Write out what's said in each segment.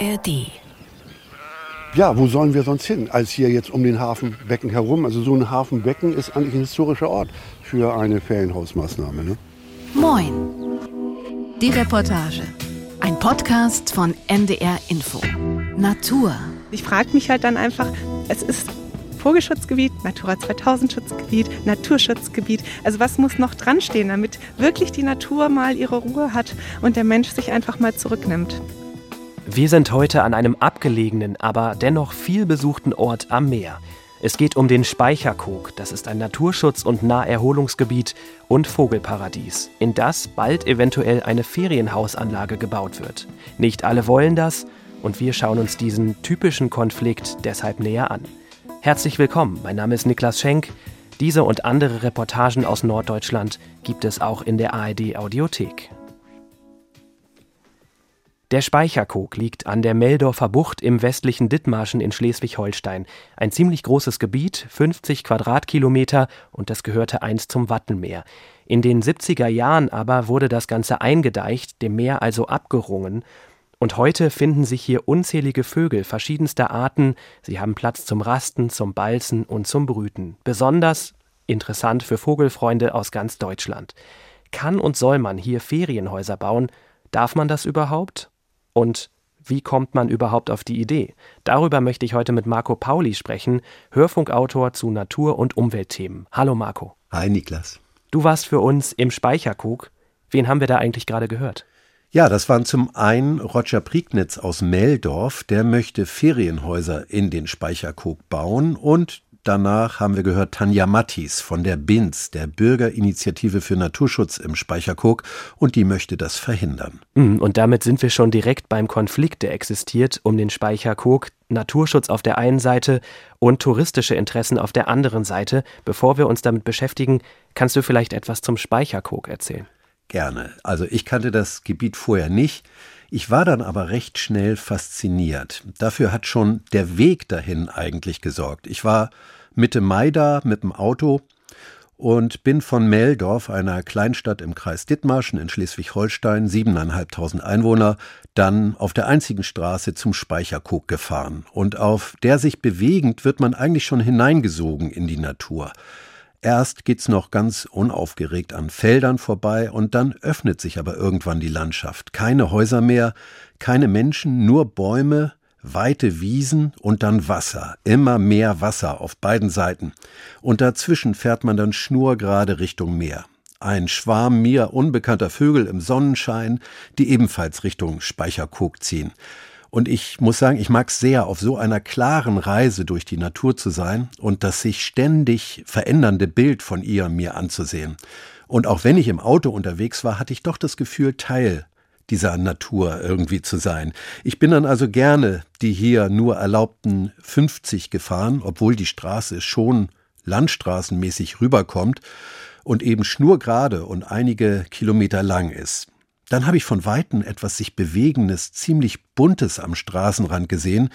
ARD. Ja, wo sollen wir sonst hin, als hier jetzt um den Hafenbecken herum? Also so ein Hafenbecken ist eigentlich ein historischer Ort für eine Ferienhausmaßnahme. Ne? Moin. Die Reportage. Ein Podcast von NDR Info. Natur. Ich frage mich halt dann einfach, es ist Vogelschutzgebiet, Natura 2000 Schutzgebiet, Naturschutzgebiet. Also was muss noch dran stehen, damit wirklich die Natur mal ihre Ruhe hat und der Mensch sich einfach mal zurücknimmt? Wir sind heute an einem abgelegenen, aber dennoch viel besuchten Ort am Meer. Es geht um den Speicherkog. Das ist ein Naturschutz- und Naherholungsgebiet und Vogelparadies, in das bald eventuell eine Ferienhausanlage gebaut wird. Nicht alle wollen das und wir schauen uns diesen typischen Konflikt deshalb näher an. Herzlich willkommen, mein Name ist Niklas Schenk. Diese und andere Reportagen aus Norddeutschland gibt es auch in der ARD Audiothek. Der Speicherkog liegt an der Meldorfer Bucht im westlichen Dithmarschen in Schleswig-Holstein. Ein ziemlich großes Gebiet, 50 Quadratkilometer, und das gehörte einst zum Wattenmeer. In den 70er Jahren aber wurde das Ganze eingedeicht, dem Meer also abgerungen. Und heute finden sich hier unzählige Vögel verschiedenster Arten. Sie haben Platz zum Rasten, zum Balzen und zum Brüten. Besonders interessant für Vogelfreunde aus ganz Deutschland. Kann und soll man hier Ferienhäuser bauen? Darf man das überhaupt? Und wie kommt man überhaupt auf die Idee? Darüber möchte ich heute mit Marco Pauli sprechen, Hörfunkautor zu Natur- und Umweltthemen. Hallo Marco. Hi Niklas. Du warst für uns im Speicherkog. Wen haben wir da eigentlich gerade gehört? Ja, das waren zum einen Roger Prignitz aus Meldorf, der möchte Ferienhäuser in den Speicherkog bauen und Danach haben wir gehört Tanja Mattis von der BINZ, der Bürgerinitiative für Naturschutz im Speicherkog, und die möchte das verhindern. Mm, und damit sind wir schon direkt beim Konflikt, der existiert um den Speicherkog. Naturschutz auf der einen Seite und touristische Interessen auf der anderen Seite. Bevor wir uns damit beschäftigen, kannst du vielleicht etwas zum Speicherkog erzählen? Gerne. Also ich kannte das Gebiet vorher nicht. Ich war dann aber recht schnell fasziniert. Dafür hat schon der Weg dahin eigentlich gesorgt. Ich war Mitte Mai da mit dem Auto und bin von Meldorf, einer Kleinstadt im Kreis Dithmarschen in Schleswig-Holstein, siebeneinhalbtausend Einwohner, dann auf der einzigen Straße zum Speicherkog gefahren. Und auf der sich bewegend wird man eigentlich schon hineingesogen in die Natur. Erst geht's noch ganz unaufgeregt an Feldern vorbei und dann öffnet sich aber irgendwann die Landschaft. Keine Häuser mehr, keine Menschen, nur Bäume, weite Wiesen und dann Wasser, immer mehr Wasser auf beiden Seiten. Und dazwischen fährt man dann schnurgerade Richtung Meer. Ein Schwarm mir unbekannter Vögel im Sonnenschein, die ebenfalls Richtung Speicherkog ziehen. Und ich muss sagen, ich mag es sehr, auf so einer klaren Reise durch die Natur zu sein und das sich ständig verändernde Bild von ihr mir anzusehen. Und auch wenn ich im Auto unterwegs war, hatte ich doch das Gefühl, Teil dieser Natur irgendwie zu sein. Ich bin dann also gerne die hier nur erlaubten 50 gefahren, obwohl die Straße schon landstraßenmäßig rüberkommt und eben schnurgerade und einige Kilometer lang ist. Dann habe ich von Weitem etwas sich Bewegendes, ziemlich Buntes am Straßenrand gesehen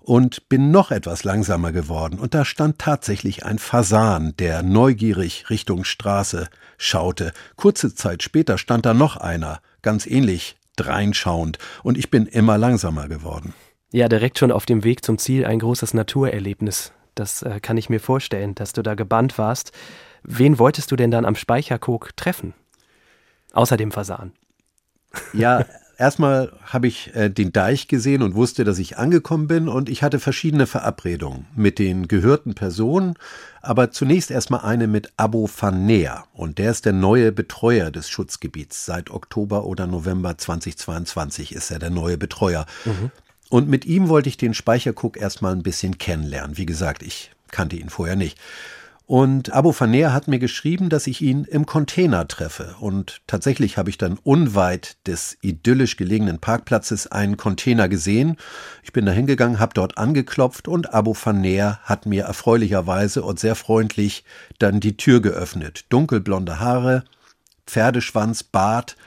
und bin noch etwas langsamer geworden. Und da stand tatsächlich ein Fasan, der neugierig Richtung Straße schaute. Kurze Zeit später stand da noch einer, ganz ähnlich dreinschauend. Und ich bin immer langsamer geworden. Ja, direkt schon auf dem Weg zum Ziel ein großes Naturerlebnis. Das äh, kann ich mir vorstellen, dass du da gebannt warst. Wen wolltest du denn dann am Speicherkog treffen? Außer dem Fasan. Ja, erstmal habe ich äh, den Deich gesehen und wusste, dass ich angekommen bin und ich hatte verschiedene Verabredungen mit den gehörten Personen, aber zunächst erstmal eine mit Abo Fanea und der ist der neue Betreuer des Schutzgebiets. Seit Oktober oder November 2022 ist er der neue Betreuer. Mhm. Und mit ihm wollte ich den Speichercook erstmal ein bisschen kennenlernen. Wie gesagt, ich kannte ihn vorher nicht. Und Abu Faner hat mir geschrieben, dass ich ihn im Container treffe. Und tatsächlich habe ich dann unweit des idyllisch gelegenen Parkplatzes einen Container gesehen. Ich bin da hingegangen, habe dort angeklopft und Abu Faner hat mir erfreulicherweise und sehr freundlich dann die Tür geöffnet. Dunkelblonde Haare, Pferdeschwanz, Bart,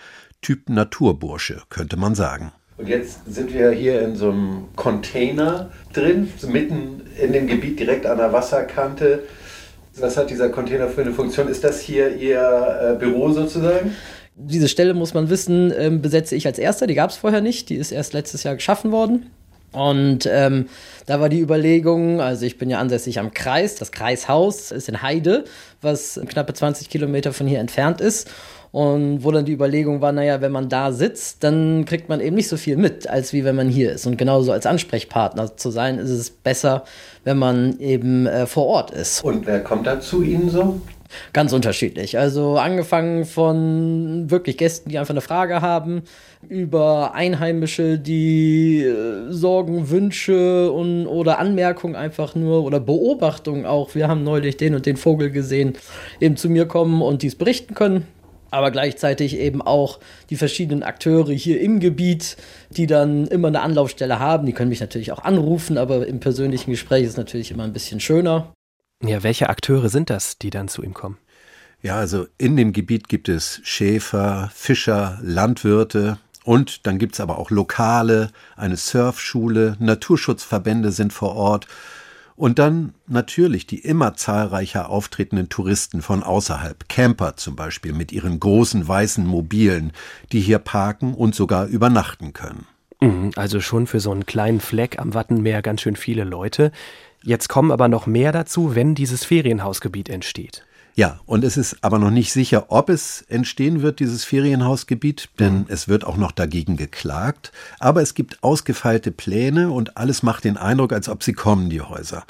Typ Naturbursche, könnte man sagen. Und jetzt sind wir hier in so einem Container drin, mitten in dem Gebiet direkt an der Wasserkante. Was hat dieser Container für eine Funktion? Ist das hier Ihr äh, Büro sozusagen? Diese Stelle, muss man wissen, ähm, besetze ich als erster. Die gab es vorher nicht. Die ist erst letztes Jahr geschaffen worden. Und ähm, da war die Überlegung, also ich bin ja ansässig am Kreis, das Kreishaus ist in Heide, was knappe 20 Kilometer von hier entfernt ist. Und wo dann die Überlegung war, naja, wenn man da sitzt, dann kriegt man eben nicht so viel mit, als wie wenn man hier ist. Und genauso als Ansprechpartner zu sein, ist es besser, wenn man eben äh, vor Ort ist. Und wer kommt da zu Ihnen so? Ganz unterschiedlich. Also angefangen von wirklich Gästen, die einfach eine Frage haben, über Einheimische, die äh, Sorgen, Wünsche und, oder Anmerkungen einfach nur oder Beobachtungen auch. Wir haben neulich den und den Vogel gesehen, eben zu mir kommen und dies berichten können. Aber gleichzeitig eben auch die verschiedenen Akteure hier im Gebiet, die dann immer eine Anlaufstelle haben. Die können mich natürlich auch anrufen, aber im persönlichen Gespräch ist natürlich immer ein bisschen schöner. Ja, welche Akteure sind das, die dann zu ihm kommen? Ja, also in dem Gebiet gibt es Schäfer, Fischer, Landwirte und dann gibt es aber auch Lokale, eine Surfschule, Naturschutzverbände sind vor Ort und dann natürlich die immer zahlreicher auftretenden Touristen von außerhalb, Camper zum Beispiel mit ihren großen weißen Mobilen, die hier parken und sogar übernachten können. Mhm, also schon für so einen kleinen Fleck am Wattenmeer ganz schön viele Leute. Jetzt kommen aber noch mehr dazu, wenn dieses Ferienhausgebiet entsteht. Ja, und es ist aber noch nicht sicher, ob es entstehen wird, dieses Ferienhausgebiet, denn mhm. es wird auch noch dagegen geklagt. Aber es gibt ausgefeilte Pläne und alles macht den Eindruck, als ob sie kommen, die Häuser.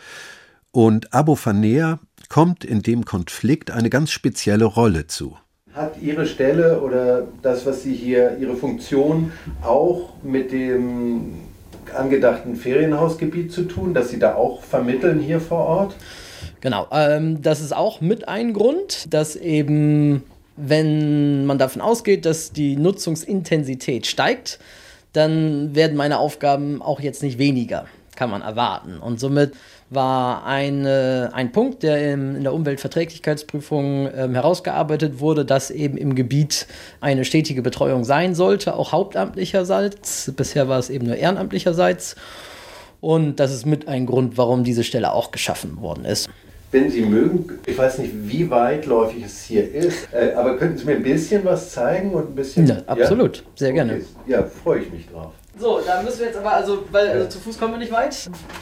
Und Abo Fanea kommt in dem Konflikt eine ganz spezielle Rolle zu. Hat Ihre Stelle oder das, was Sie hier, Ihre Funktion auch mit dem angedachten Ferienhausgebiet zu tun, dass Sie da auch vermitteln hier vor Ort? Genau, ähm, das ist auch mit ein Grund, dass eben, wenn man davon ausgeht, dass die Nutzungsintensität steigt, dann werden meine Aufgaben auch jetzt nicht weniger, kann man erwarten. Und somit war eine, ein Punkt, der im, in der Umweltverträglichkeitsprüfung ähm, herausgearbeitet wurde, dass eben im Gebiet eine stetige Betreuung sein sollte, auch hauptamtlicherseits. Bisher war es eben nur ehrenamtlicherseits. Und das ist mit ein Grund, warum diese Stelle auch geschaffen worden ist. Wenn Sie mögen, ich weiß nicht, wie weitläufig es hier ist, äh, aber könnten Sie mir ein bisschen was zeigen und ein bisschen. Ja, absolut, ja? sehr gerne. Okay. Ja, freue ich mich drauf. So, da müssen wir jetzt aber, also, weil also, zu Fuß kommen wir nicht weit.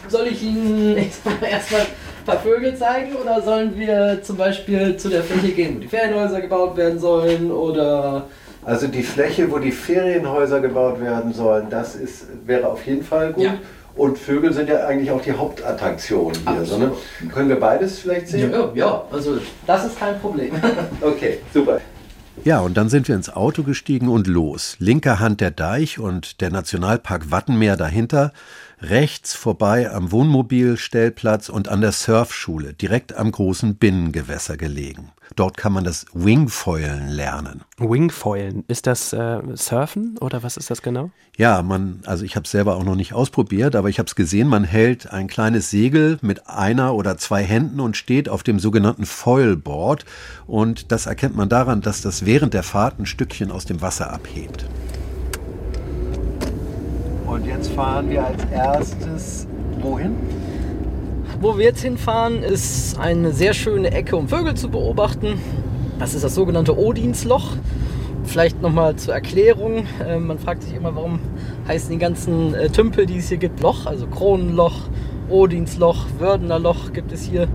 Soll ich Ihnen erstmal ein paar Vögel zeigen oder sollen wir zum Beispiel zu der Fläche gehen, wo die Ferienhäuser gebaut werden sollen oder. Also die Fläche, wo die Ferienhäuser gebaut werden sollen, das ist, wäre auf jeden Fall gut. Ja. Und Vögel sind ja eigentlich auch die Hauptattraktion hier. So, ne? Können wir beides vielleicht sehen? Ja, ja, also das ist kein Problem. okay, super. Ja, und dann sind wir ins Auto gestiegen und los. Linker Hand der Deich und der Nationalpark Wattenmeer dahinter, rechts vorbei am Wohnmobilstellplatz und an der Surfschule, direkt am großen Binnengewässer gelegen. Dort kann man das Wingfoilen lernen. Wingfoilen, ist das äh, Surfen oder was ist das genau? Ja, man, also ich habe es selber auch noch nicht ausprobiert, aber ich habe es gesehen, man hält ein kleines Segel mit einer oder zwei Händen und steht auf dem sogenannten Foilboard und das erkennt man daran, dass das während der Fahrt ein Stückchen aus dem Wasser abhebt. Und jetzt fahren wir als erstes wohin? Wo wir jetzt hinfahren, ist eine sehr schöne Ecke, um Vögel zu beobachten. Das ist das sogenannte Odinsloch. Vielleicht nochmal zur Erklärung. Äh, man fragt sich immer, warum heißen die ganzen äh, Tümpel, die es hier gibt, Loch. Also Kronenloch, Odinsloch, Wördener Loch gibt es hier.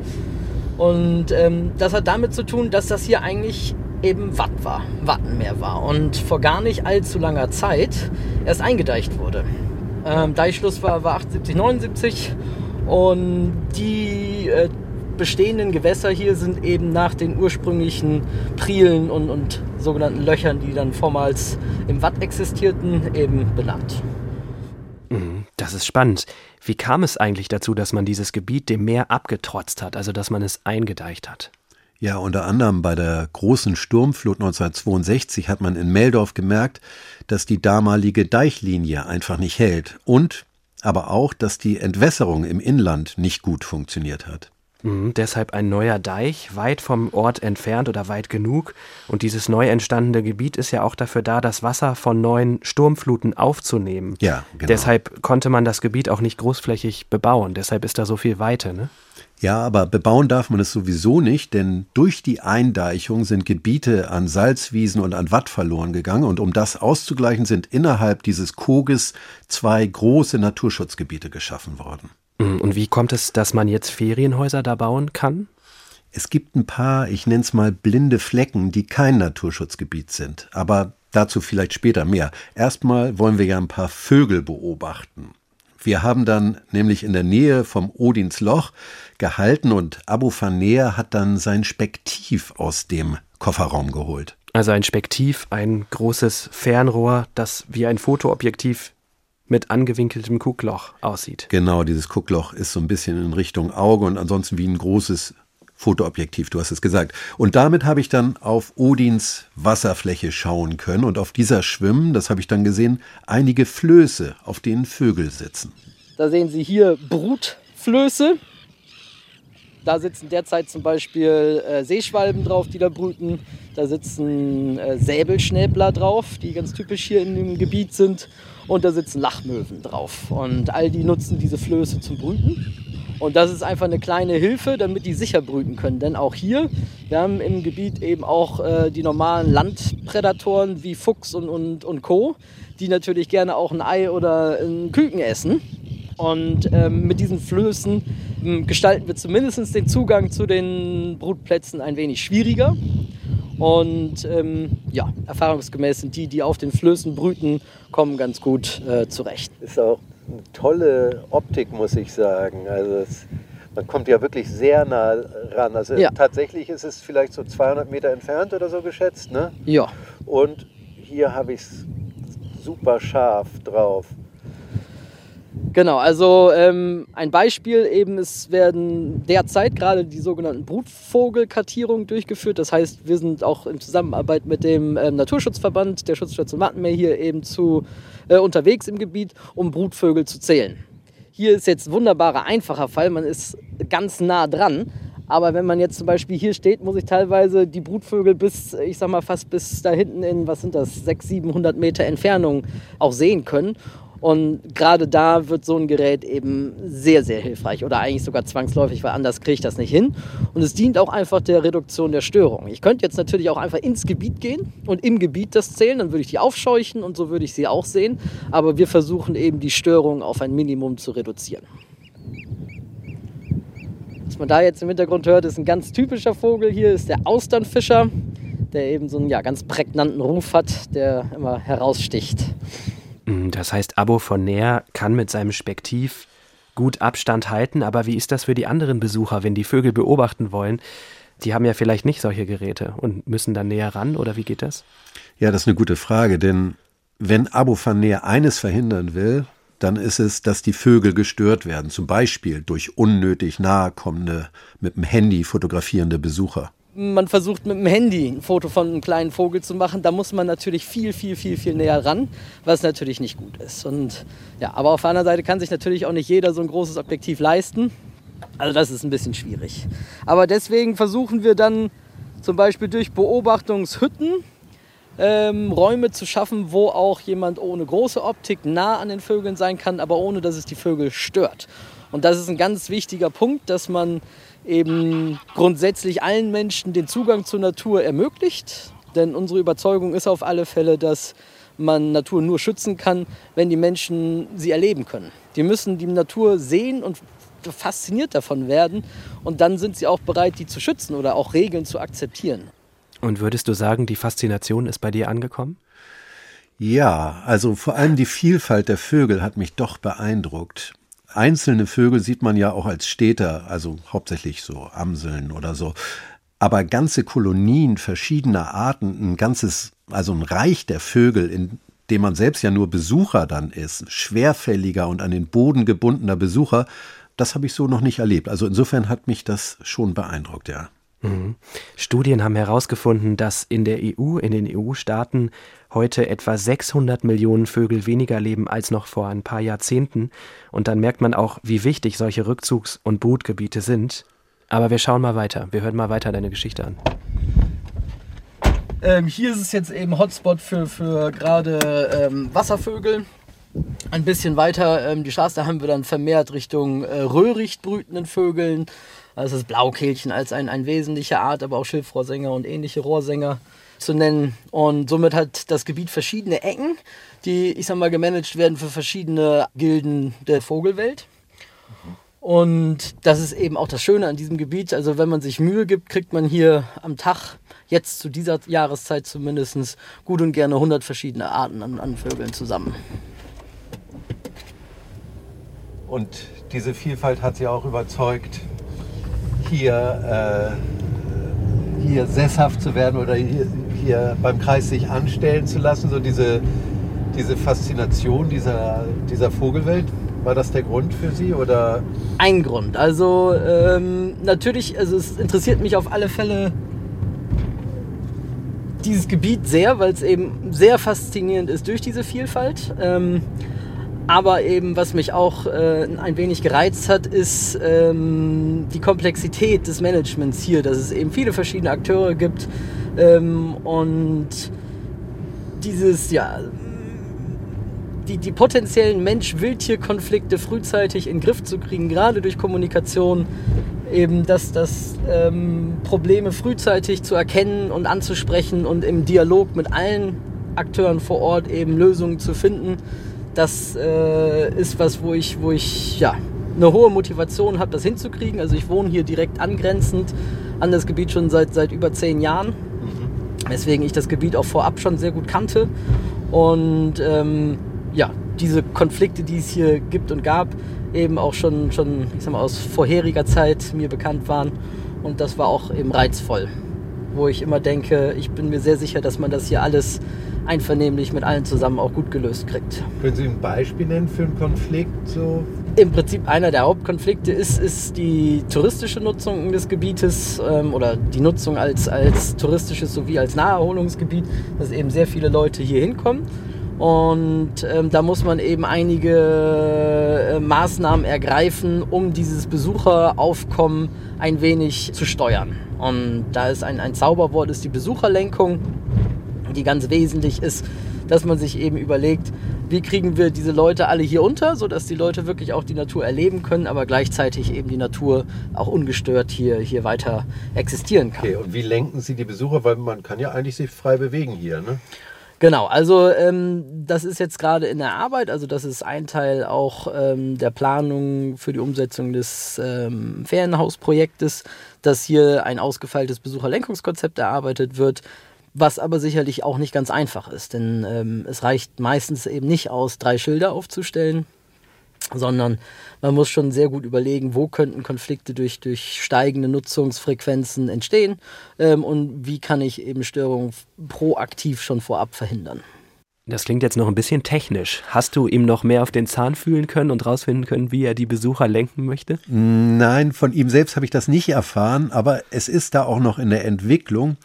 Und ähm, das hat damit zu tun, dass das hier eigentlich eben Watt war, Wattenmeer war und vor gar nicht allzu langer Zeit erst eingedeicht wurde. Ähm, Deichschluss war, war 78, 79 und die äh, bestehenden Gewässer hier sind eben nach den ursprünglichen Prielen und, und sogenannten Löchern, die dann vormals im Watt existierten, eben benannt. Mhm, das ist spannend. Wie kam es eigentlich dazu, dass man dieses Gebiet dem Meer abgetrotzt hat, also dass man es eingedeicht hat? Ja, unter anderem bei der großen Sturmflut 1962 hat man in Meldorf gemerkt, dass die damalige Deichlinie einfach nicht hält und aber auch, dass die Entwässerung im Inland nicht gut funktioniert hat. Mhm, deshalb ein neuer Deich, weit vom Ort entfernt oder weit genug. Und dieses neu entstandene Gebiet ist ja auch dafür da, das Wasser von neuen Sturmfluten aufzunehmen. Ja, genau. Deshalb konnte man das Gebiet auch nicht großflächig bebauen. Deshalb ist da so viel Weite, ne? Ja, aber bebauen darf man es sowieso nicht, denn durch die Eindeichung sind Gebiete an Salzwiesen und an Watt verloren gegangen. Und um das auszugleichen, sind innerhalb dieses Koges zwei große Naturschutzgebiete geschaffen worden. Mhm, und wie kommt es, dass man jetzt Ferienhäuser da bauen kann? Es gibt ein paar, ich nenne es mal blinde Flecken, die kein Naturschutzgebiet sind. Aber dazu vielleicht später mehr. Erstmal wollen wir ja ein paar Vögel beobachten. Wir haben dann nämlich in der Nähe vom Odinsloch gehalten und Abu Faner hat dann sein Spektiv aus dem Kofferraum geholt. Also ein Spektiv, ein großes Fernrohr, das wie ein Fotoobjektiv mit angewinkeltem Guckloch aussieht. Genau, dieses Guckloch ist so ein bisschen in Richtung Auge und ansonsten wie ein großes Fotoobjektiv, du hast es gesagt. Und damit habe ich dann auf Odins Wasserfläche schauen können und auf dieser schwimmen, das habe ich dann gesehen, einige Flöße, auf denen Vögel sitzen. Da sehen Sie hier Brutflöße. Da sitzen derzeit zum Beispiel äh, Seeschwalben drauf, die da brüten. Da sitzen äh, Säbelschnäbler drauf, die ganz typisch hier in dem Gebiet sind. Und da sitzen Lachmöwen drauf. Und all die nutzen diese Flöße zum Brüten. Und das ist einfach eine kleine Hilfe, damit die sicher brüten können. Denn auch hier, wir haben im Gebiet eben auch äh, die normalen Landprädatoren wie Fuchs und, und, und Co., die natürlich gerne auch ein Ei oder ein Küken essen. Und ähm, mit diesen Flößen ähm, gestalten wir zumindest den Zugang zu den Brutplätzen ein wenig schwieriger. Und ähm, ja, erfahrungsgemäß sind die, die auf den Flößen brüten, kommen ganz gut äh, zurecht. Ist auch eine tolle Optik, muss ich sagen. Also es, man kommt ja wirklich sehr nah ran. Also ja. tatsächlich ist es vielleicht so 200 Meter entfernt oder so geschätzt. Ne? Ja. Und hier habe ich es super scharf drauf. Genau, also ähm, ein Beispiel eben, es werden derzeit gerade die sogenannten Brutvogelkartierungen durchgeführt. Das heißt, wir sind auch in Zusammenarbeit mit dem ähm, Naturschutzverband der Schutzstation Mattenmeer hier eben zu, äh, unterwegs im Gebiet, um Brutvögel zu zählen. Hier ist jetzt ein wunderbarer, einfacher Fall, man ist ganz nah dran. Aber wenn man jetzt zum Beispiel hier steht, muss ich teilweise die Brutvögel bis, ich sag mal, fast bis da hinten in, was sind das, 600, 700 Meter Entfernung auch sehen können. Und gerade da wird so ein Gerät eben sehr, sehr hilfreich oder eigentlich sogar zwangsläufig, weil anders kriege ich das nicht hin. Und es dient auch einfach der Reduktion der Störung. Ich könnte jetzt natürlich auch einfach ins Gebiet gehen und im Gebiet das zählen, dann würde ich die aufscheuchen und so würde ich sie auch sehen. Aber wir versuchen eben die Störung auf ein Minimum zu reduzieren. Was man da jetzt im Hintergrund hört, ist ein ganz typischer Vogel hier, ist der Austernfischer, der eben so einen ja, ganz prägnanten Ruf hat, der immer heraussticht. Mm, das heißt, Abo von Näher kann mit seinem Spektiv gut Abstand halten, aber wie ist das für die anderen Besucher, wenn die Vögel beobachten wollen? Die haben ja vielleicht nicht solche Geräte und müssen dann näher ran oder wie geht das? Ja, das ist eine gute Frage, denn wenn Abo van Näher eines verhindern will, dann ist es, dass die Vögel gestört werden, zum Beispiel durch unnötig nahe kommende, mit dem Handy fotografierende Besucher man versucht mit dem Handy ein Foto von einem kleinen Vogel zu machen, da muss man natürlich viel, viel, viel, viel näher ran, was natürlich nicht gut ist. Und ja, aber auf der anderen Seite kann sich natürlich auch nicht jeder so ein großes Objektiv leisten. Also das ist ein bisschen schwierig. Aber deswegen versuchen wir dann zum Beispiel durch Beobachtungshütten ähm, Räume zu schaffen, wo auch jemand ohne große Optik nah an den Vögeln sein kann, aber ohne dass es die Vögel stört. Und das ist ein ganz wichtiger Punkt, dass man eben grundsätzlich allen Menschen den Zugang zur Natur ermöglicht. Denn unsere Überzeugung ist auf alle Fälle, dass man Natur nur schützen kann, wenn die Menschen sie erleben können. Die müssen die Natur sehen und fasziniert davon werden und dann sind sie auch bereit, die zu schützen oder auch Regeln zu akzeptieren. Und würdest du sagen, die Faszination ist bei dir angekommen? Ja, also vor allem die Vielfalt der Vögel hat mich doch beeindruckt. Einzelne Vögel sieht man ja auch als Städter, also hauptsächlich so Amseln oder so. Aber ganze Kolonien verschiedener Arten, ein ganzes, also ein Reich der Vögel, in dem man selbst ja nur Besucher dann ist, schwerfälliger und an den Boden gebundener Besucher, das habe ich so noch nicht erlebt. Also insofern hat mich das schon beeindruckt, ja. Mhm. Studien haben herausgefunden, dass in der EU, in den EU-Staaten heute etwa 600 Millionen Vögel weniger leben als noch vor ein paar Jahrzehnten. Und dann merkt man auch, wie wichtig solche Rückzugs- und Brutgebiete sind. Aber wir schauen mal weiter. Wir hören mal weiter deine Geschichte an. Ähm, hier ist es jetzt eben Hotspot für, für gerade ähm, Wasservögel. Ein bisschen weiter ähm, die Straße, haben wir dann vermehrt Richtung äh, Röhricht brütenden Vögeln. Also das Blaukehlchen als ein, ein wesentliche Art, aber auch Schilfrohrsänger und ähnliche Rohrsänger zu nennen. Und somit hat das Gebiet verschiedene Ecken, die, ich sag mal, gemanagt werden für verschiedene Gilden der Vogelwelt. Und das ist eben auch das Schöne an diesem Gebiet. Also wenn man sich Mühe gibt, kriegt man hier am Tag, jetzt zu dieser Jahreszeit zumindest, gut und gerne 100 verschiedene Arten an, an Vögeln zusammen. Und diese Vielfalt hat sie auch überzeugt, hier, äh, hier sesshaft zu werden oder hier, hier beim Kreis sich anstellen zu lassen, so diese, diese Faszination dieser, dieser Vogelwelt? War das der Grund für Sie oder? Ein Grund. Also ähm, natürlich, also es interessiert mich auf alle Fälle dieses Gebiet sehr, weil es eben sehr faszinierend ist durch diese Vielfalt. Ähm, aber eben, was mich auch äh, ein wenig gereizt hat, ist ähm, die Komplexität des Managements hier, dass es eben viele verschiedene Akteure gibt ähm, und dieses, ja, die, die potenziellen Mensch-Wildtier-Konflikte frühzeitig in den Griff zu kriegen, gerade durch Kommunikation, eben dass das ähm, Probleme frühzeitig zu erkennen und anzusprechen und im Dialog mit allen Akteuren vor Ort eben Lösungen zu finden das äh, ist was, wo ich, wo ich ja, eine hohe Motivation habe, das hinzukriegen. Also ich wohne hier direkt angrenzend an das Gebiet schon seit, seit über zehn Jahren. Mhm. Weswegen ich das Gebiet auch vorab schon sehr gut kannte. Und ähm, ja, diese Konflikte, die es hier gibt und gab, eben auch schon, schon ich sag mal, aus vorheriger Zeit mir bekannt waren. Und das war auch eben reizvoll. Wo ich immer denke, ich bin mir sehr sicher, dass man das hier alles einvernehmlich mit allen zusammen auch gut gelöst kriegt. Können Sie ein Beispiel nennen für einen Konflikt? So? Im Prinzip einer der Hauptkonflikte ist, ist die touristische Nutzung des Gebietes ähm, oder die Nutzung als, als touristisches sowie als Naherholungsgebiet, dass eben sehr viele Leute hier hinkommen. Und ähm, da muss man eben einige äh, Maßnahmen ergreifen, um dieses Besucheraufkommen ein wenig zu steuern. Und da ist ein, ein Zauberwort, ist die Besucherlenkung die ganz wesentlich ist, dass man sich eben überlegt, wie kriegen wir diese Leute alle hier unter, sodass die Leute wirklich auch die Natur erleben können, aber gleichzeitig eben die Natur auch ungestört hier, hier weiter existieren kann. Okay, und wie lenken Sie die Besucher? Weil man kann ja eigentlich sich frei bewegen hier, ne? Genau, also ähm, das ist jetzt gerade in der Arbeit, also das ist ein Teil auch ähm, der Planung für die Umsetzung des ähm, Ferienhausprojektes, dass hier ein ausgefeiltes Besucherlenkungskonzept erarbeitet wird, was aber sicherlich auch nicht ganz einfach ist, denn ähm, es reicht meistens eben nicht aus, drei Schilder aufzustellen, sondern man muss schon sehr gut überlegen, wo könnten Konflikte durch, durch steigende Nutzungsfrequenzen entstehen ähm, und wie kann ich eben Störungen proaktiv schon vorab verhindern. Das klingt jetzt noch ein bisschen technisch. Hast du ihm noch mehr auf den Zahn fühlen können und rausfinden können, wie er die Besucher lenken möchte? Nein, von ihm selbst habe ich das nicht erfahren, aber es ist da auch noch in der Entwicklung.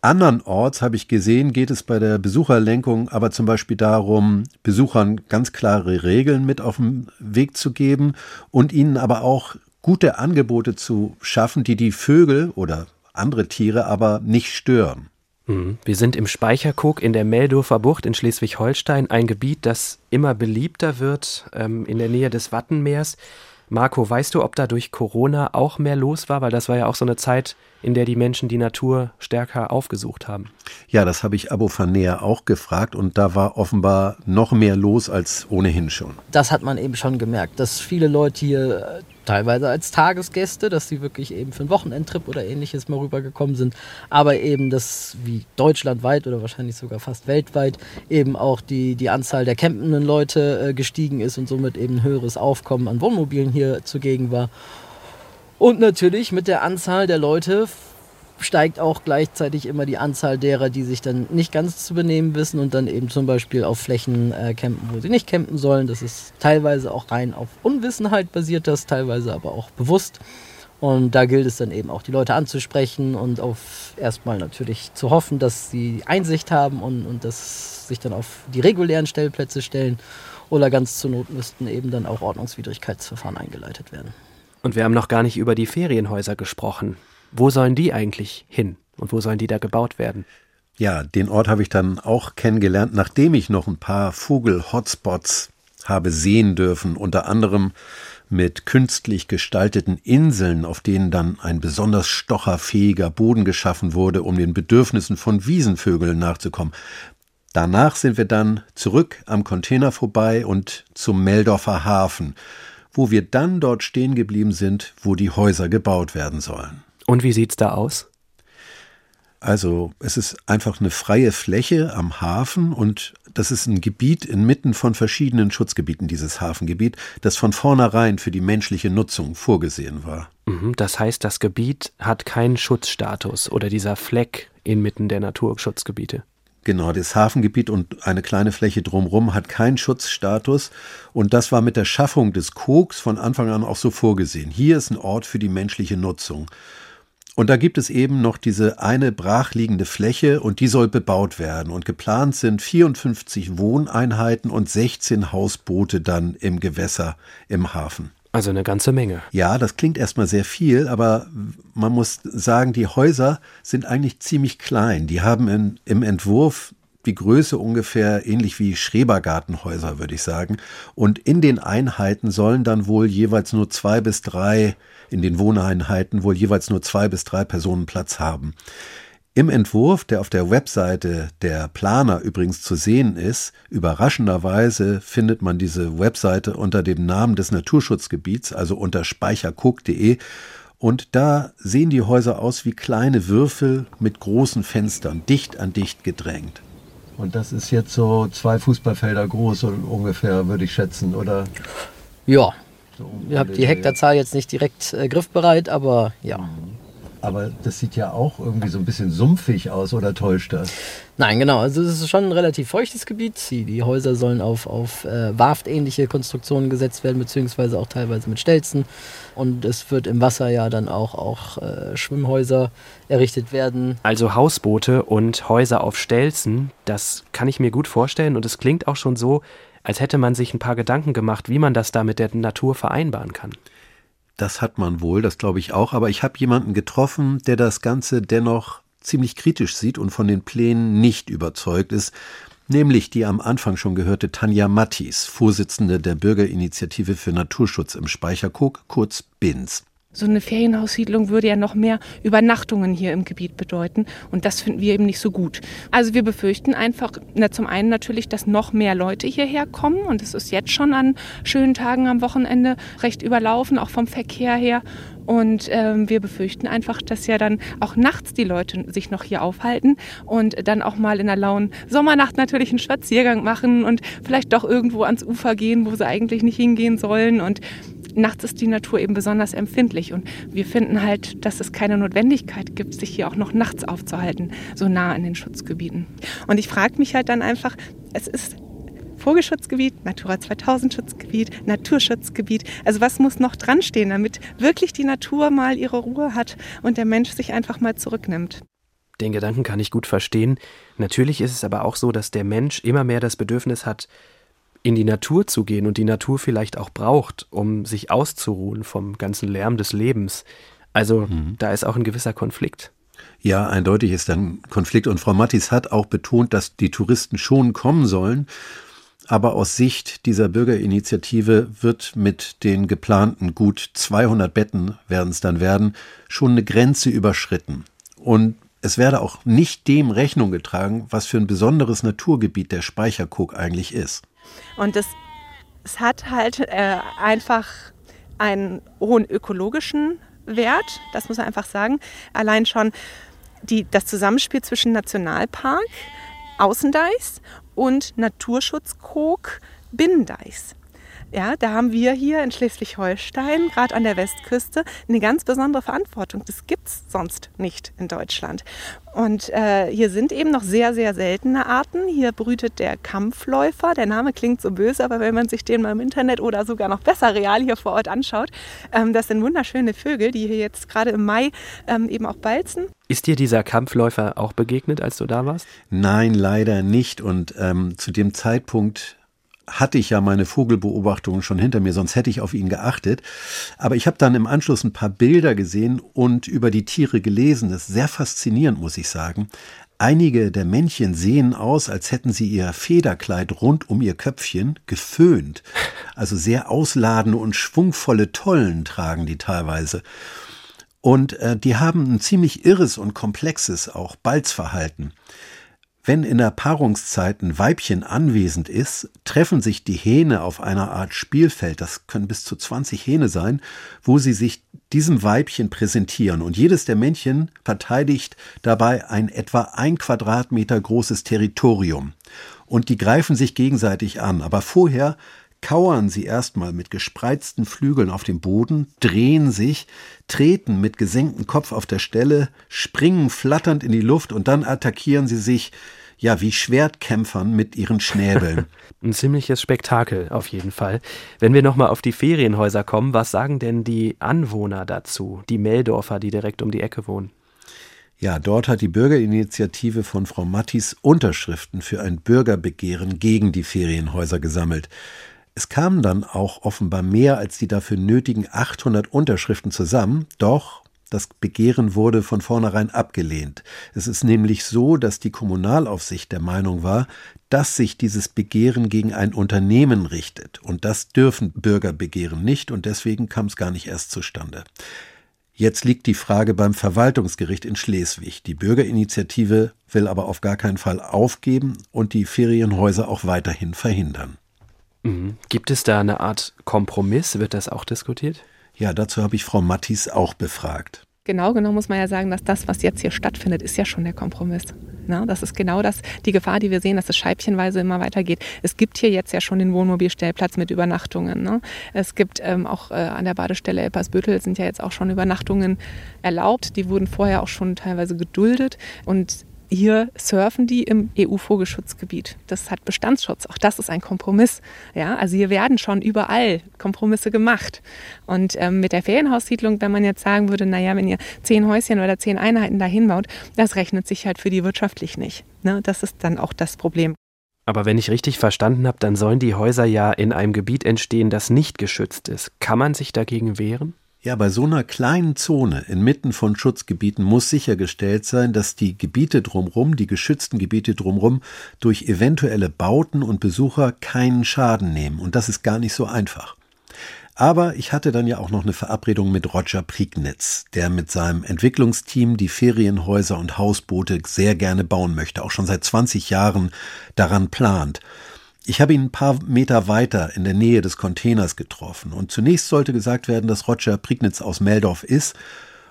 Andernorts habe ich gesehen, geht es bei der Besucherlenkung aber zum Beispiel darum, Besuchern ganz klare Regeln mit auf den Weg zu geben und ihnen aber auch gute Angebote zu schaffen, die die Vögel oder andere Tiere aber nicht stören. Mhm. Wir sind im Speicherkog in der Meldorfer Bucht in Schleswig-Holstein, ein Gebiet, das immer beliebter wird, ähm, in der Nähe des Wattenmeers. Marco, weißt du, ob da durch Corona auch mehr los war? Weil das war ja auch so eine Zeit, in der die Menschen die Natur stärker aufgesucht haben. Ja, das habe ich Abo Näher auch gefragt und da war offenbar noch mehr los als ohnehin schon. Das hat man eben schon gemerkt, dass viele Leute hier teilweise als Tagesgäste, dass sie wirklich eben für einen Wochenendtrip oder ähnliches mal rübergekommen sind, aber eben, dass wie deutschlandweit oder wahrscheinlich sogar fast weltweit eben auch die, die Anzahl der campenden Leute äh, gestiegen ist und somit eben ein höheres Aufkommen an Wohnmobilen hier zugegen war. Und natürlich mit der Anzahl der Leute steigt auch gleichzeitig immer die Anzahl derer, die sich dann nicht ganz zu benehmen wissen und dann eben zum Beispiel auf Flächen äh, campen, wo sie nicht campen sollen. Das ist teilweise auch rein auf Unwissenheit basiert, das teilweise aber auch bewusst. Und da gilt es dann eben auch, die Leute anzusprechen und auf erstmal natürlich zu hoffen, dass sie Einsicht haben und, und dass sich dann auf die regulären Stellplätze stellen. Oder ganz zur Not müssten eben dann auch Ordnungswidrigkeitsverfahren eingeleitet werden. Und wir haben noch gar nicht über die Ferienhäuser gesprochen. Wo sollen die eigentlich hin und wo sollen die da gebaut werden? Ja, den Ort habe ich dann auch kennengelernt, nachdem ich noch ein paar Vogel-Hotspots habe sehen dürfen, unter anderem mit künstlich gestalteten Inseln, auf denen dann ein besonders stocherfähiger Boden geschaffen wurde, um den Bedürfnissen von Wiesenvögeln nachzukommen. Danach sind wir dann zurück am Container vorbei und zum Meldorfer Hafen, wo wir dann dort stehen geblieben sind, wo die Häuser gebaut werden sollen. Und wie sieht's da aus? Also es ist einfach eine freie Fläche am Hafen und das ist ein Gebiet inmitten von verschiedenen Schutzgebieten, dieses Hafengebiet, das von vornherein für die menschliche Nutzung vorgesehen war. Mhm, das heißt, das Gebiet hat keinen Schutzstatus oder dieser Fleck inmitten der Naturschutzgebiete. Genau, das Hafengebiet und eine kleine Fläche drumherum hat keinen Schutzstatus und das war mit der Schaffung des Koks von Anfang an auch so vorgesehen. Hier ist ein Ort für die menschliche Nutzung. Und da gibt es eben noch diese eine brachliegende Fläche und die soll bebaut werden. Und geplant sind 54 Wohneinheiten und 16 Hausboote dann im Gewässer im Hafen. Also eine ganze Menge. Ja, das klingt erstmal sehr viel, aber man muss sagen, die Häuser sind eigentlich ziemlich klein. Die haben in, im Entwurf die Größe ungefähr ähnlich wie Schrebergartenhäuser, würde ich sagen. Und in den Einheiten sollen dann wohl jeweils nur zwei bis drei, in den Wohneinheiten wohl jeweils nur zwei bis drei Personen Platz haben. Im Entwurf, der auf der Webseite der Planer übrigens zu sehen ist, überraschenderweise findet man diese Webseite unter dem Namen des Naturschutzgebiets, also unter speichercook.de. Und da sehen die Häuser aus wie kleine Würfel mit großen Fenstern, dicht an dicht gedrängt. Und das ist jetzt so zwei Fußballfelder groß ungefähr, würde ich schätzen, oder? Ja. So ich habe die Hektarzahl jetzt nicht direkt äh, griffbereit, aber ja. Mhm. Aber das sieht ja auch irgendwie so ein bisschen sumpfig aus, oder täuscht das? Nein, genau. Also es ist schon ein relativ feuchtes Gebiet. Die, die Häuser sollen auf, auf äh, warftähnliche Konstruktionen gesetzt werden, beziehungsweise auch teilweise mit Stelzen. Und es wird im Wasser ja dann auch, auch äh, Schwimmhäuser errichtet werden. Also Hausboote und Häuser auf Stelzen, das kann ich mir gut vorstellen. Und es klingt auch schon so, als hätte man sich ein paar Gedanken gemacht, wie man das da mit der Natur vereinbaren kann. Das hat man wohl, das glaube ich auch. Aber ich habe jemanden getroffen, der das Ganze dennoch ziemlich kritisch sieht und von den Plänen nicht überzeugt ist, nämlich die am Anfang schon gehörte Tanja Mattis, Vorsitzende der Bürgerinitiative für Naturschutz im Speicherkog, kurz BINS so eine Ferienhaussiedlung würde ja noch mehr Übernachtungen hier im Gebiet bedeuten. Und das finden wir eben nicht so gut. Also wir befürchten einfach, na, zum einen natürlich, dass noch mehr Leute hierher kommen. Und es ist jetzt schon an schönen Tagen am Wochenende recht überlaufen, auch vom Verkehr her. Und ähm, wir befürchten einfach, dass ja dann auch nachts die Leute sich noch hier aufhalten und dann auch mal in der lauen Sommernacht natürlich einen Spaziergang machen und vielleicht doch irgendwo ans Ufer gehen, wo sie eigentlich nicht hingehen sollen. Und nachts ist die Natur eben besonders empfindlich und wir finden halt, dass es keine Notwendigkeit gibt, sich hier auch noch nachts aufzuhalten, so nah an den Schutzgebieten. Und ich frage mich halt dann einfach, es ist Vogelschutzgebiet, Natura 2000 Schutzgebiet, Naturschutzgebiet. Also was muss noch dran stehen, damit wirklich die Natur mal ihre Ruhe hat und der Mensch sich einfach mal zurücknimmt? Den Gedanken kann ich gut verstehen. Natürlich ist es aber auch so, dass der Mensch immer mehr das Bedürfnis hat, in die Natur zu gehen und die Natur vielleicht auch braucht, um sich auszuruhen vom ganzen Lärm des Lebens. Also mhm. da ist auch ein gewisser Konflikt. Ja, eindeutig ist ein Konflikt. Und Frau Mattis hat auch betont, dass die Touristen schon kommen sollen. Aber aus Sicht dieser Bürgerinitiative wird mit den geplanten gut 200 Betten, werden es dann werden, schon eine Grenze überschritten. Und es werde auch nicht dem Rechnung getragen, was für ein besonderes Naturgebiet der Speicherkog eigentlich ist. Und es, es hat halt äh, einfach einen hohen ökologischen Wert, das muss man einfach sagen. Allein schon die, das Zusammenspiel zwischen Nationalpark, Außendeichs und Naturschutzkog Binnendeichs. Ja, da haben wir hier in Schleswig-Holstein, gerade an der Westküste, eine ganz besondere Verantwortung. Das gibt es sonst nicht in Deutschland. Und äh, hier sind eben noch sehr, sehr seltene Arten. Hier brütet der Kampfläufer. Der Name klingt so böse, aber wenn man sich den mal im Internet oder sogar noch besser real hier vor Ort anschaut, ähm, das sind wunderschöne Vögel, die hier jetzt gerade im Mai ähm, eben auch balzen. Ist dir dieser Kampfläufer auch begegnet, als du da warst? Nein, leider nicht. Und ähm, zu dem Zeitpunkt hatte ich ja meine Vogelbeobachtungen schon hinter mir, sonst hätte ich auf ihn geachtet. Aber ich habe dann im Anschluss ein paar Bilder gesehen und über die Tiere gelesen. Das ist sehr faszinierend, muss ich sagen. Einige der Männchen sehen aus, als hätten sie ihr Federkleid rund um ihr Köpfchen geföhnt. Also sehr ausladende und schwungvolle Tollen tragen die teilweise. Und äh, die haben ein ziemlich irres und komplexes auch Balzverhalten. Wenn in der Paarungszeit ein Weibchen anwesend ist, treffen sich die Hähne auf einer Art Spielfeld, das können bis zu 20 Hähne sein, wo sie sich diesem Weibchen präsentieren. Und jedes der Männchen verteidigt dabei ein etwa ein Quadratmeter großes Territorium. Und die greifen sich gegenseitig an. Aber vorher kauern sie erstmal mit gespreizten Flügeln auf dem Boden, drehen sich, treten mit gesenktem Kopf auf der Stelle, springen flatternd in die Luft und dann attackieren sie sich ja, wie Schwertkämpfern mit ihren Schnäbeln. Ein ziemliches Spektakel auf jeden Fall. Wenn wir nochmal auf die Ferienhäuser kommen, was sagen denn die Anwohner dazu, die Meldorfer, die direkt um die Ecke wohnen? Ja, dort hat die Bürgerinitiative von Frau Mattis Unterschriften für ein Bürgerbegehren gegen die Ferienhäuser gesammelt. Es kamen dann auch offenbar mehr als die dafür nötigen 800 Unterschriften zusammen, doch das Begehren wurde von vornherein abgelehnt. Es ist nämlich so, dass die Kommunalaufsicht der Meinung war, dass sich dieses Begehren gegen ein Unternehmen richtet. Und das dürfen Bürgerbegehren nicht und deswegen kam es gar nicht erst zustande. Jetzt liegt die Frage beim Verwaltungsgericht in Schleswig. Die Bürgerinitiative will aber auf gar keinen Fall aufgeben und die Ferienhäuser auch weiterhin verhindern. Mhm. Gibt es da eine Art Kompromiss? Wird das auch diskutiert? Ja, dazu habe ich Frau Mattis auch befragt. Genau genommen muss man ja sagen, dass das, was jetzt hier stattfindet, ist ja schon der Kompromiss. Na, das ist genau das, die Gefahr, die wir sehen, dass es scheibchenweise immer weitergeht. Es gibt hier jetzt ja schon den Wohnmobilstellplatz mit Übernachtungen. Ne? Es gibt ähm, auch äh, an der Badestelle Elpersbüttel sind ja jetzt auch schon Übernachtungen erlaubt. Die wurden vorher auch schon teilweise geduldet. Und hier surfen die im EU-Vogelschutzgebiet. Das hat Bestandsschutz. Auch das ist ein Kompromiss. Ja, also hier werden schon überall Kompromisse gemacht. Und ähm, mit der Ferienhaussiedlung, wenn man jetzt sagen würde, naja, wenn ihr zehn Häuschen oder zehn Einheiten dahin baut, das rechnet sich halt für die wirtschaftlich nicht. Ne? Das ist dann auch das Problem. Aber wenn ich richtig verstanden habe, dann sollen die Häuser ja in einem Gebiet entstehen, das nicht geschützt ist. Kann man sich dagegen wehren? Ja, bei so einer kleinen Zone inmitten von Schutzgebieten muss sichergestellt sein, dass die Gebiete drumherum, die geschützten Gebiete drumherum, durch eventuelle Bauten und Besucher keinen Schaden nehmen. Und das ist gar nicht so einfach. Aber ich hatte dann ja auch noch eine Verabredung mit Roger Prignitz, der mit seinem Entwicklungsteam die Ferienhäuser und Hausboote sehr gerne bauen möchte, auch schon seit 20 Jahren daran plant. Ich habe ihn ein paar Meter weiter in der Nähe des Containers getroffen und zunächst sollte gesagt werden, dass Roger Prignitz aus Meldorf ist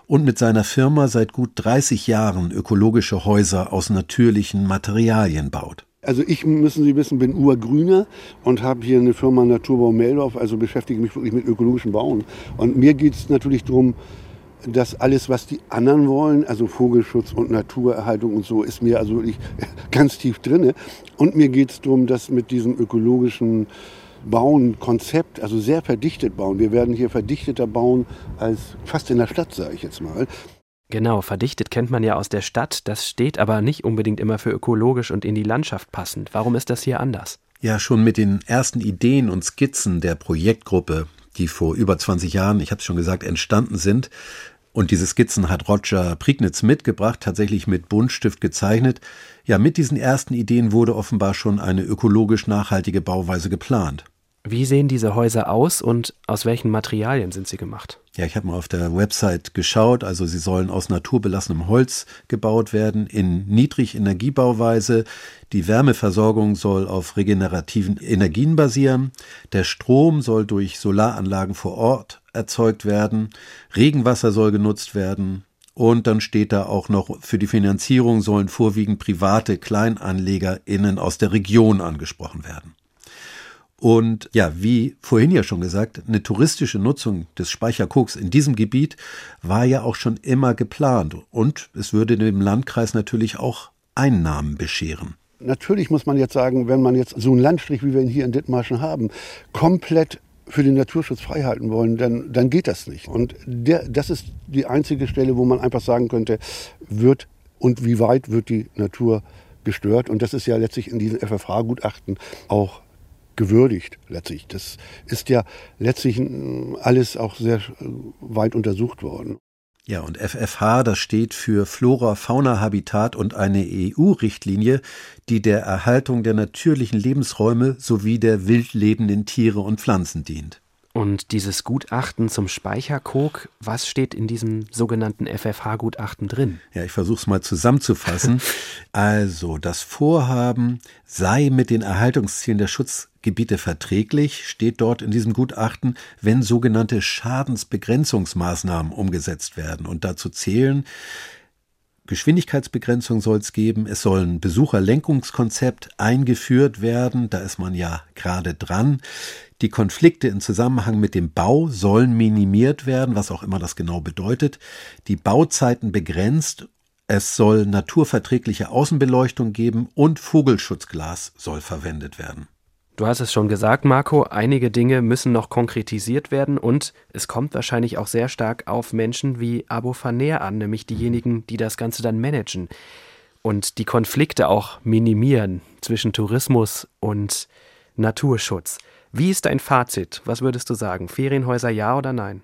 und mit seiner Firma seit gut 30 Jahren ökologische Häuser aus natürlichen Materialien baut. Also ich, müssen Sie wissen, bin Urgrüner und habe hier eine Firma Naturbau Meldorf, also beschäftige mich wirklich mit ökologischem Bauen. Und mir geht es natürlich darum, dass alles, was die anderen wollen, also Vogelschutz und Naturerhaltung und so, ist mir also wirklich ganz tief drinne. Und mir geht es darum, dass mit diesem ökologischen Bauen, Konzept, also sehr verdichtet bauen. Wir werden hier verdichteter bauen als fast in der Stadt, sage ich jetzt mal. Genau, verdichtet kennt man ja aus der Stadt, das steht aber nicht unbedingt immer für ökologisch und in die Landschaft passend. Warum ist das hier anders? Ja, schon mit den ersten Ideen und Skizzen der Projektgruppe, die vor über 20 Jahren, ich habe es schon gesagt, entstanden sind, und diese Skizzen hat Roger Prignitz mitgebracht, tatsächlich mit Buntstift gezeichnet. Ja, mit diesen ersten Ideen wurde offenbar schon eine ökologisch nachhaltige Bauweise geplant. Wie sehen diese Häuser aus und aus welchen Materialien sind sie gemacht? Ja, ich habe mal auf der Website geschaut. Also sie sollen aus naturbelassenem Holz gebaut werden, in Niedrigenergiebauweise. Die Wärmeversorgung soll auf regenerativen Energien basieren. Der Strom soll durch Solaranlagen vor Ort erzeugt werden. Regenwasser soll genutzt werden. Und dann steht da auch noch, für die Finanzierung sollen vorwiegend private KleinanlegerInnen aus der Region angesprochen werden. Und ja, wie vorhin ja schon gesagt, eine touristische Nutzung des Speicherkoks in diesem Gebiet war ja auch schon immer geplant. Und es würde dem Landkreis natürlich auch Einnahmen bescheren. Natürlich muss man jetzt sagen, wenn man jetzt so einen Landstrich, wie wir ihn hier in Dithmarschen haben, komplett für den Naturschutz freihalten wollen, dann, dann geht das nicht. Und der, das ist die einzige Stelle, wo man einfach sagen könnte, wird und wie weit wird die Natur gestört. Und das ist ja letztlich in diesem FFH-Gutachten auch gewürdigt letztlich. Das ist ja letztlich alles auch sehr weit untersucht worden. Ja, und FFH, das steht für Flora, Fauna, Habitat und eine EU-Richtlinie, die der Erhaltung der natürlichen Lebensräume sowie der wild lebenden Tiere und Pflanzen dient. Und dieses Gutachten zum Speicherkok, was steht in diesem sogenannten FFH-Gutachten drin? Ja, ich versuche es mal zusammenzufassen. also, das Vorhaben sei mit den Erhaltungszielen der Schutzgebiete verträglich, steht dort in diesem Gutachten, wenn sogenannte Schadensbegrenzungsmaßnahmen umgesetzt werden. Und dazu zählen Geschwindigkeitsbegrenzung soll es geben, es soll ein Besucherlenkungskonzept eingeführt werden, da ist man ja gerade dran. Die Konflikte im Zusammenhang mit dem Bau sollen minimiert werden, was auch immer das genau bedeutet. Die Bauzeiten begrenzt. Es soll naturverträgliche Außenbeleuchtung geben und Vogelschutzglas soll verwendet werden. Du hast es schon gesagt, Marco, einige Dinge müssen noch konkretisiert werden und es kommt wahrscheinlich auch sehr stark auf Menschen wie Abo Faner an, nämlich diejenigen, die das Ganze dann managen und die Konflikte auch minimieren zwischen Tourismus und Naturschutz. Wie ist dein Fazit? Was würdest du sagen? Ferienhäuser ja oder nein?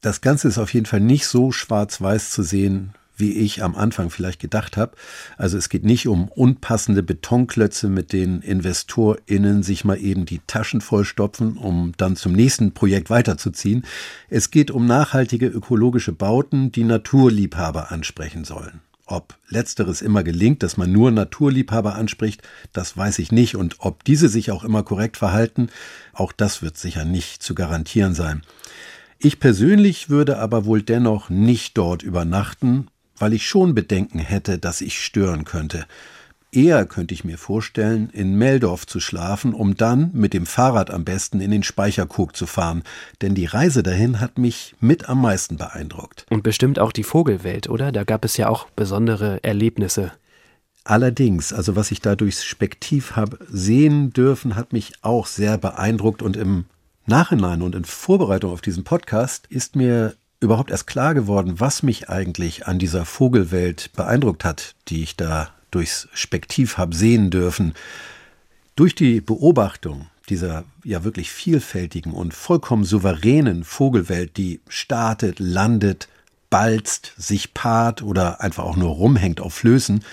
Das Ganze ist auf jeden Fall nicht so schwarz-weiß zu sehen, wie ich am Anfang vielleicht gedacht habe. Also es geht nicht um unpassende Betonklötze, mit denen InvestorInnen sich mal eben die Taschen vollstopfen, um dann zum nächsten Projekt weiterzuziehen. Es geht um nachhaltige ökologische Bauten, die Naturliebhaber ansprechen sollen. Ob letzteres immer gelingt, dass man nur Naturliebhaber anspricht, das weiß ich nicht. Und ob diese sich auch immer korrekt verhalten, auch das wird sicher nicht zu garantieren sein. Ich persönlich würde aber wohl dennoch nicht dort übernachten, weil ich schon Bedenken hätte, dass ich stören könnte. Eher könnte ich mir vorstellen, in Meldorf zu schlafen, um dann mit dem Fahrrad am besten in den Speicherkog zu fahren, denn die Reise dahin hat mich mit am meisten beeindruckt. Und bestimmt auch die Vogelwelt, oder? Da gab es ja auch besondere Erlebnisse. Allerdings, also was ich da durchs Spektiv habe sehen dürfen, hat mich auch sehr beeindruckt und im Nachhinein und in Vorbereitung auf diesen Podcast ist mir überhaupt erst klar geworden, was mich eigentlich an dieser Vogelwelt beeindruckt hat, die ich da durchs Spektiv habe sehen dürfen. Durch die Beobachtung dieser ja wirklich vielfältigen und vollkommen souveränen Vogelwelt, die startet, landet, balzt, sich paart oder einfach auch nur rumhängt auf Flößen,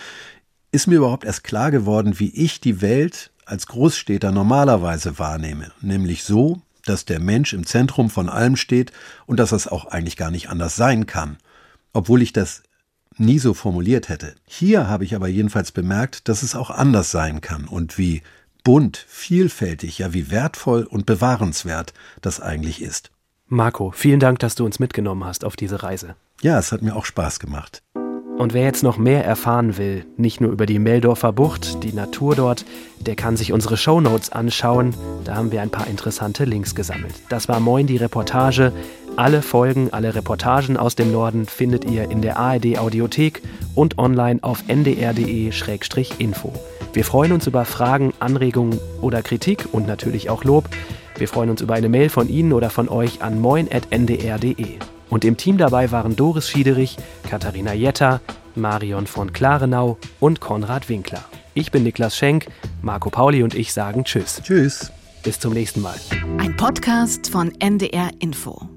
ist mir überhaupt erst klar geworden, wie ich die Welt als Großstädter normalerweise wahrnehme, nämlich so, dass der Mensch im Zentrum von allem steht und dass das auch eigentlich gar nicht anders sein kann, obwohl ich das nie so formuliert hätte. Hier habe ich aber jedenfalls bemerkt, dass es auch anders sein kann und wie bunt, vielfältig, ja wie wertvoll und bewahrenswert das eigentlich ist. Marco, vielen Dank, dass du uns mitgenommen hast auf diese Reise. Ja, es hat mir auch Spaß gemacht. Und wer jetzt noch mehr erfahren will, nicht nur über die Meldorfer Bucht, die Natur dort, der kann sich unsere Shownotes anschauen. Da haben wir ein paar interessante Links gesammelt. Das war Moin die Reportage. Alle Folgen, alle Reportagen aus dem Norden findet ihr in der ARD Audiothek und online auf ndr.de-info. Wir freuen uns über Fragen, Anregungen oder Kritik und natürlich auch Lob. Wir freuen uns über eine Mail von Ihnen oder von euch an moin.ndr.de. Und im Team dabei waren Doris Schiederich, Katharina Jetter, Marion von Klarenau und Konrad Winkler. Ich bin Niklas Schenk, Marco Pauli und ich sagen Tschüss. Tschüss. Bis zum nächsten Mal. Ein Podcast von NDR Info.